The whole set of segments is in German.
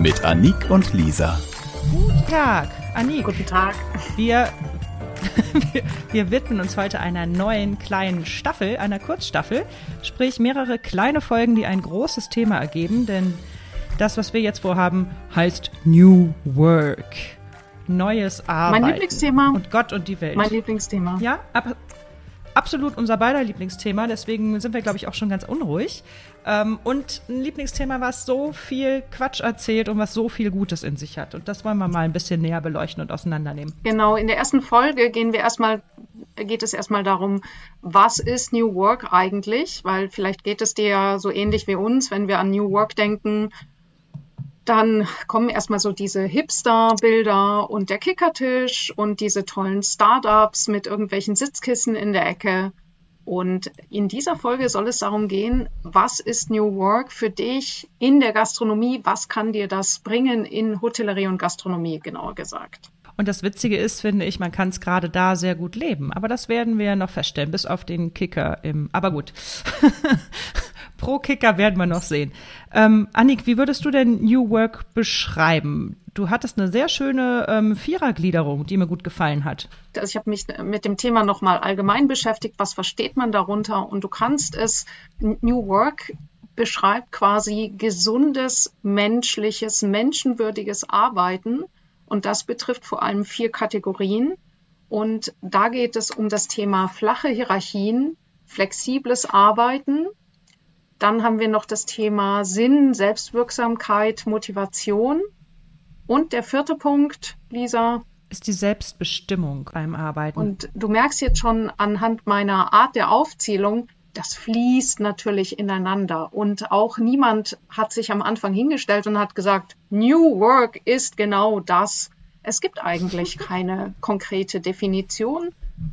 Mit Anik und Lisa. Guten Tag, Anik. Guten Tag. Wir, wir, wir widmen uns heute einer neuen kleinen Staffel, einer Kurzstaffel, sprich mehrere kleine Folgen, die ein großes Thema ergeben, denn das, was wir jetzt vorhaben, heißt New Work. Neues Arbeiten. Mein Lieblingsthema. Und Gott und die Welt. Mein Lieblingsthema. Ja, aber absolut unser beider Lieblingsthema, deswegen sind wir, glaube ich, auch schon ganz unruhig. Ähm, und ein Lieblingsthema, was so viel Quatsch erzählt und was so viel Gutes in sich hat. Und das wollen wir mal ein bisschen näher beleuchten und auseinandernehmen. Genau, in der ersten Folge gehen wir erstmal, geht es erstmal darum, was ist New Work eigentlich? Weil vielleicht geht es dir ja so ähnlich wie uns, wenn wir an New Work denken, dann kommen erstmal so diese Hipster-Bilder und der Kickertisch und diese tollen Startups mit irgendwelchen Sitzkissen in der Ecke. Und in dieser Folge soll es darum gehen, was ist New Work für dich in der Gastronomie? Was kann dir das bringen in Hotellerie und Gastronomie, genauer gesagt? Und das Witzige ist, finde ich, man kann es gerade da sehr gut leben. Aber das werden wir noch feststellen, bis auf den Kicker im. Aber gut. Pro Kicker werden wir noch sehen. Ähm, Annik, wie würdest du denn New Work beschreiben? Du hattest eine sehr schöne ähm, Vierergliederung, die mir gut gefallen hat. Also ich habe mich mit dem Thema nochmal allgemein beschäftigt. Was versteht man darunter? Und du kannst es, New Work beschreibt quasi gesundes, menschliches, menschenwürdiges Arbeiten. Und das betrifft vor allem vier Kategorien. Und da geht es um das Thema flache Hierarchien, flexibles Arbeiten, dann haben wir noch das Thema Sinn, Selbstwirksamkeit, Motivation. Und der vierte Punkt, Lisa. Ist die Selbstbestimmung beim Arbeiten. Und du merkst jetzt schon anhand meiner Art der Aufzählung, das fließt natürlich ineinander. Und auch niemand hat sich am Anfang hingestellt und hat gesagt, New Work ist genau das. Es gibt eigentlich keine konkrete Definition,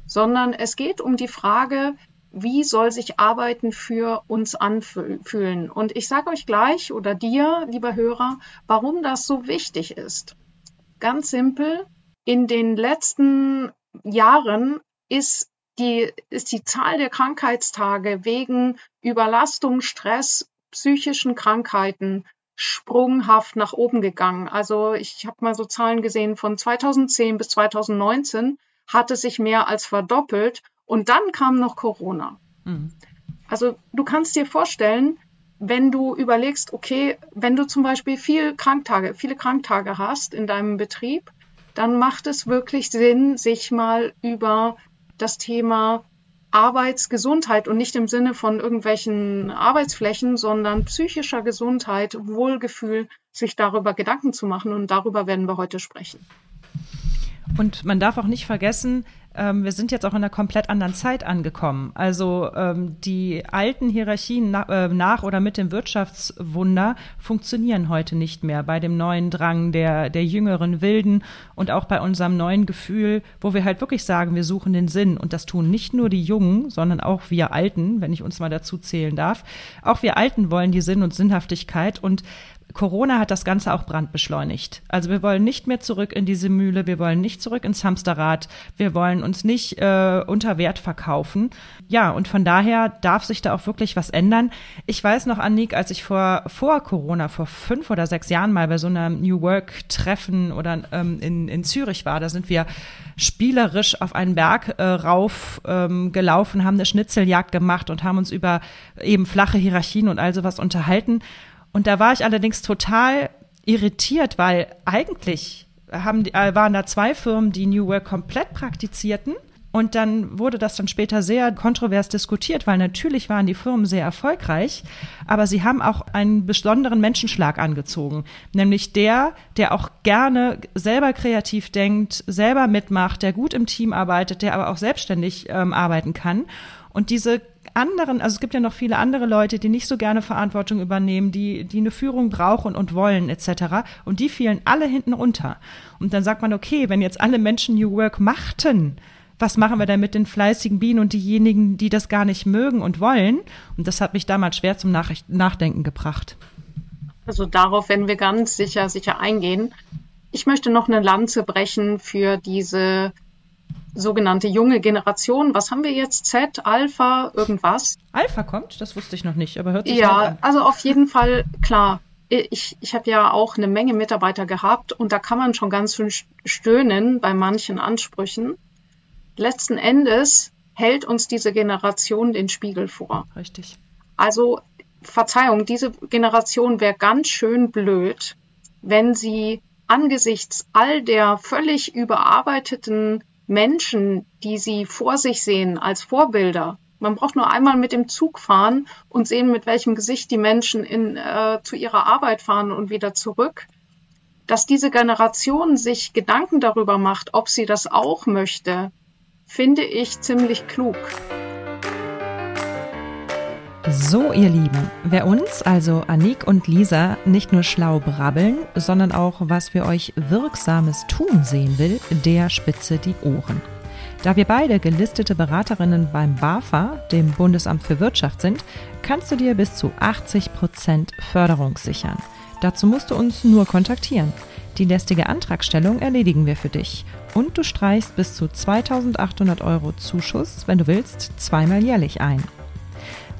sondern es geht um die Frage, wie soll sich Arbeiten für uns anfühlen. Und ich sage euch gleich oder dir, lieber Hörer, warum das so wichtig ist. Ganz simpel, in den letzten Jahren ist die, ist die Zahl der Krankheitstage wegen Überlastung, Stress, psychischen Krankheiten sprunghaft nach oben gegangen. Also ich habe mal so Zahlen gesehen, von 2010 bis 2019 hat es sich mehr als verdoppelt und dann kam noch Corona. Mhm. Also du kannst dir vorstellen, wenn du überlegst, okay, wenn du zum Beispiel viel Kranktage, viele Kranktage hast in deinem Betrieb, dann macht es wirklich Sinn, sich mal über das Thema Arbeitsgesundheit und nicht im Sinne von irgendwelchen Arbeitsflächen, sondern psychischer Gesundheit, Wohlgefühl, sich darüber Gedanken zu machen. Und darüber werden wir heute sprechen. Und man darf auch nicht vergessen, ähm, wir sind jetzt auch in einer komplett anderen Zeit angekommen. Also ähm, die alten Hierarchien na, äh, nach oder mit dem Wirtschaftswunder funktionieren heute nicht mehr bei dem neuen Drang der, der jüngeren Wilden und auch bei unserem neuen Gefühl, wo wir halt wirklich sagen, wir suchen den Sinn. Und das tun nicht nur die Jungen, sondern auch wir Alten, wenn ich uns mal dazu zählen darf. Auch wir Alten wollen die Sinn und Sinnhaftigkeit und Corona hat das Ganze auch brandbeschleunigt. Also wir wollen nicht mehr zurück in diese Mühle, wir wollen nicht zurück ins Hamsterrad, wir wollen uns nicht äh, unter Wert verkaufen. Ja, und von daher darf sich da auch wirklich was ändern. Ich weiß noch, Annik, als ich vor, vor Corona, vor fünf oder sechs Jahren mal bei so einem New Work-Treffen oder ähm, in, in Zürich war, da sind wir spielerisch auf einen Berg äh, rauf ähm, gelaufen, haben eine Schnitzeljagd gemacht und haben uns über eben flache Hierarchien und all sowas unterhalten. Und da war ich allerdings total irritiert, weil eigentlich haben, äh, waren da zwei Firmen, die New Work komplett praktizierten. Und dann wurde das dann später sehr kontrovers diskutiert, weil natürlich waren die Firmen sehr erfolgreich, aber sie haben auch einen besonderen Menschenschlag angezogen, nämlich der, der auch gerne selber kreativ denkt, selber mitmacht, der gut im Team arbeitet, der aber auch selbstständig ähm, arbeiten kann. Und diese anderen, also es gibt ja noch viele andere Leute, die nicht so gerne Verantwortung übernehmen, die, die eine Führung brauchen und wollen etc. Und die fielen alle hinten runter. Und dann sagt man, okay, wenn jetzt alle Menschen New Work machten, was machen wir denn mit den fleißigen Bienen und diejenigen, die das gar nicht mögen und wollen? Und das hat mich damals schwer zum Nachdenken gebracht. Also darauf werden wir ganz sicher, sicher eingehen. Ich möchte noch eine Lanze brechen für diese sogenannte junge Generation. Was haben wir jetzt? Z, Alpha, irgendwas? Alpha kommt? Das wusste ich noch nicht, aber hört sich Ja, an. also auf jeden Fall, klar. Ich, ich habe ja auch eine Menge Mitarbeiter gehabt und da kann man schon ganz schön stöhnen bei manchen Ansprüchen. Letzten Endes hält uns diese Generation den Spiegel vor. Richtig. Also, Verzeihung, diese Generation wäre ganz schön blöd, wenn sie angesichts all der völlig überarbeiteten Menschen, die sie vor sich sehen als Vorbilder. Man braucht nur einmal mit dem Zug fahren und sehen, mit welchem Gesicht die Menschen in, äh, zu ihrer Arbeit fahren und wieder zurück. Dass diese Generation sich Gedanken darüber macht, ob sie das auch möchte, finde ich ziemlich klug. So, ihr Lieben, wer uns, also Anik und Lisa, nicht nur schlau brabbeln, sondern auch was für euch Wirksames tun sehen will, der spitze die Ohren. Da wir beide gelistete Beraterinnen beim BAFA, dem Bundesamt für Wirtschaft, sind, kannst du dir bis zu 80 Prozent Förderung sichern. Dazu musst du uns nur kontaktieren. Die lästige Antragstellung erledigen wir für dich. Und du streichst bis zu 2800 Euro Zuschuss, wenn du willst, zweimal jährlich ein.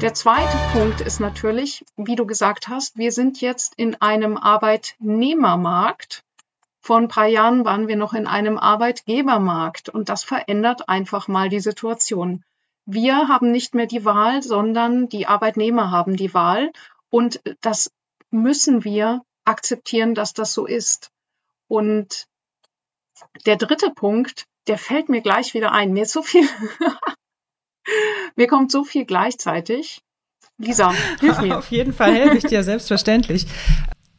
Der zweite Punkt ist natürlich, wie du gesagt hast, wir sind jetzt in einem Arbeitnehmermarkt. Vor ein paar Jahren waren wir noch in einem Arbeitgebermarkt und das verändert einfach mal die Situation. Wir haben nicht mehr die Wahl, sondern die Arbeitnehmer haben die Wahl und das müssen wir akzeptieren, dass das so ist. Und der dritte Punkt, der fällt mir gleich wieder ein. Mir ist so viel, mir kommt so viel gleichzeitig. Lisa, hilf mir. Auf jeden Fall helfe ich dir, selbstverständlich.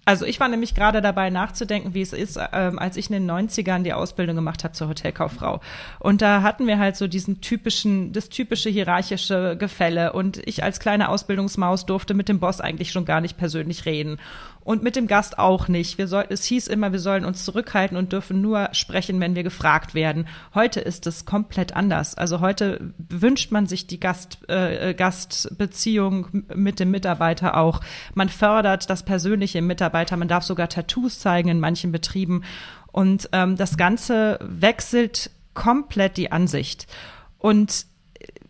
Also ich war nämlich gerade dabei nachzudenken, wie es ist, ähm, als ich in den 90ern die Ausbildung gemacht habe zur Hotelkauffrau. Und da hatten wir halt so diesen typischen, das typische hierarchische Gefälle. Und ich als kleine Ausbildungsmaus durfte mit dem Boss eigentlich schon gar nicht persönlich reden und mit dem Gast auch nicht. Wir soll, es hieß immer, wir sollen uns zurückhalten und dürfen nur sprechen, wenn wir gefragt werden. Heute ist es komplett anders. Also heute wünscht man sich die Gast, äh, Gastbeziehung mit dem Mitarbeiter auch. Man fördert das Persönliche im Mitarbeiter. Man darf sogar Tattoos zeigen in manchen Betrieben. Und ähm, das Ganze wechselt komplett die Ansicht. Und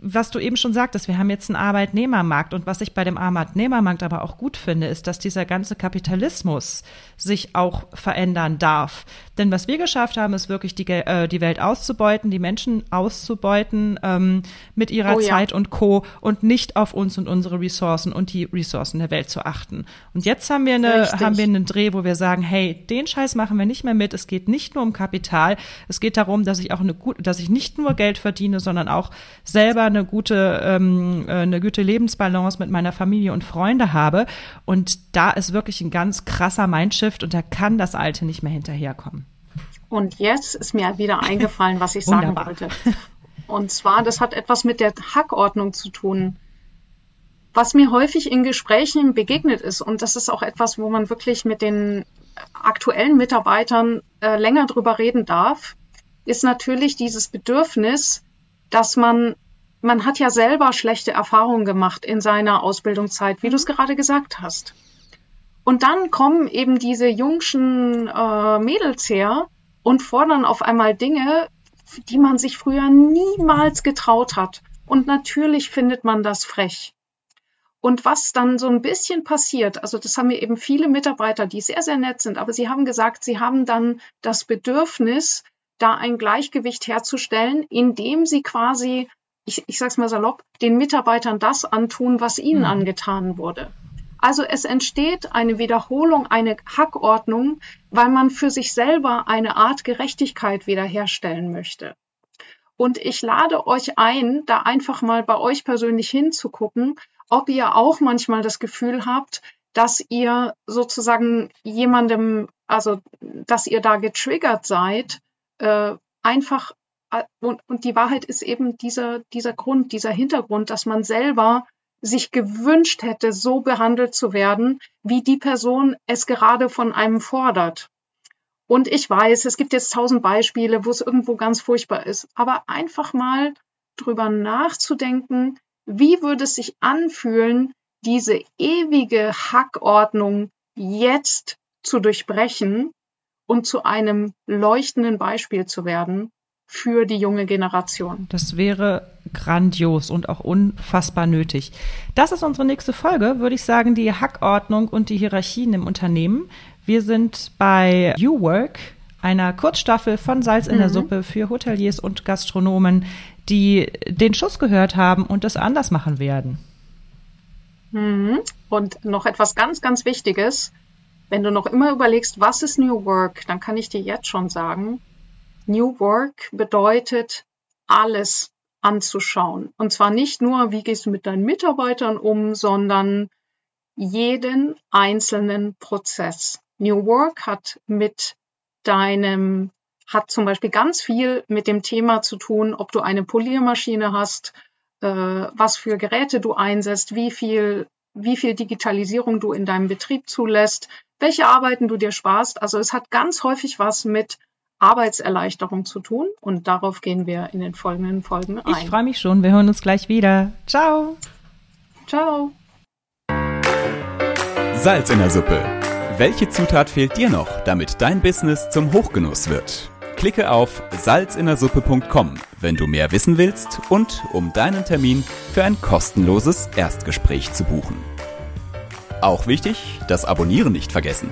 was du eben schon sagtest, wir haben jetzt einen Arbeitnehmermarkt. Und was ich bei dem Arbeitnehmermarkt aber auch gut finde, ist, dass dieser ganze Kapitalismus sich auch verändern darf. Denn was wir geschafft haben, ist wirklich die, äh, die Welt auszubeuten, die Menschen auszubeuten ähm, mit ihrer oh, Zeit ja. und Co. und nicht auf uns und unsere Ressourcen und die Ressourcen der Welt zu achten. Und jetzt haben wir eine, haben wir einen Dreh, wo wir sagen, hey, den Scheiß machen wir nicht mehr mit. Es geht nicht nur um Kapital. Es geht darum, dass ich auch eine gut, dass ich nicht nur Geld verdiene, sondern auch selber eine gute, ähm, äh, eine gute Lebensbalance mit meiner Familie und Freunde habe. Und da ist wirklich ein ganz krasser Mindshift und da kann das Alte nicht mehr hinterherkommen. Und jetzt ist mir wieder eingefallen, was ich sagen wollte. Und zwar, das hat etwas mit der Hackordnung zu tun. Was mir häufig in Gesprächen begegnet ist, und das ist auch etwas, wo man wirklich mit den aktuellen Mitarbeitern äh, länger drüber reden darf, ist natürlich dieses Bedürfnis, dass man man hat ja selber schlechte Erfahrungen gemacht in seiner Ausbildungszeit, wie du es gerade gesagt hast. Und dann kommen eben diese jungschen äh, Mädels her und fordern auf einmal Dinge, die man sich früher niemals getraut hat. Und natürlich findet man das frech. Und was dann so ein bisschen passiert, also das haben wir eben viele Mitarbeiter, die sehr, sehr nett sind, aber sie haben gesagt, sie haben dann das Bedürfnis, da ein Gleichgewicht herzustellen, indem sie quasi ich, ich sag's mal salopp, den Mitarbeitern das antun, was ihnen mhm. angetan wurde. Also es entsteht eine Wiederholung, eine Hackordnung, weil man für sich selber eine Art Gerechtigkeit wiederherstellen möchte. Und ich lade euch ein, da einfach mal bei euch persönlich hinzugucken, ob ihr auch manchmal das Gefühl habt, dass ihr sozusagen jemandem, also dass ihr da getriggert seid, äh, einfach äh, und, und die Wahrheit ist eben dieser, dieser Grund, dieser Hintergrund, dass man selber sich gewünscht hätte, so behandelt zu werden, wie die Person es gerade von einem fordert. Und ich weiß, es gibt jetzt tausend Beispiele, wo es irgendwo ganz furchtbar ist, aber einfach mal drüber nachzudenken, wie würde es sich anfühlen, diese ewige Hackordnung jetzt zu durchbrechen und zu einem leuchtenden Beispiel zu werden für die junge Generation. Das wäre grandios und auch unfassbar nötig. Das ist unsere nächste Folge, würde ich sagen, die Hackordnung und die Hierarchien im Unternehmen. Wir sind bei U-Work, einer Kurzstaffel von Salz in mhm. der Suppe für Hoteliers und Gastronomen, die den Schuss gehört haben und es anders machen werden. Mhm. Und noch etwas ganz, ganz Wichtiges. Wenn du noch immer überlegst, was ist New Work, dann kann ich dir jetzt schon sagen, New Work bedeutet, alles anzuschauen. Und zwar nicht nur, wie gehst du mit deinen Mitarbeitern um, sondern jeden einzelnen Prozess. New Work hat mit deinem, hat zum Beispiel ganz viel mit dem Thema zu tun, ob du eine Poliermaschine hast, äh, was für Geräte du einsetzt, wie viel, wie viel Digitalisierung du in deinem Betrieb zulässt, welche Arbeiten du dir sparst. Also es hat ganz häufig was mit Arbeitserleichterung zu tun und darauf gehen wir in den folgenden Folgen ein. Ich freue mich schon. Wir hören uns gleich wieder. Ciao. Ciao. Salz in der Suppe. Welche Zutat fehlt dir noch, damit dein Business zum Hochgenuss wird? Klicke auf salzinnersuppe.com, wenn du mehr wissen willst und um deinen Termin für ein kostenloses Erstgespräch zu buchen. Auch wichtig, das Abonnieren nicht vergessen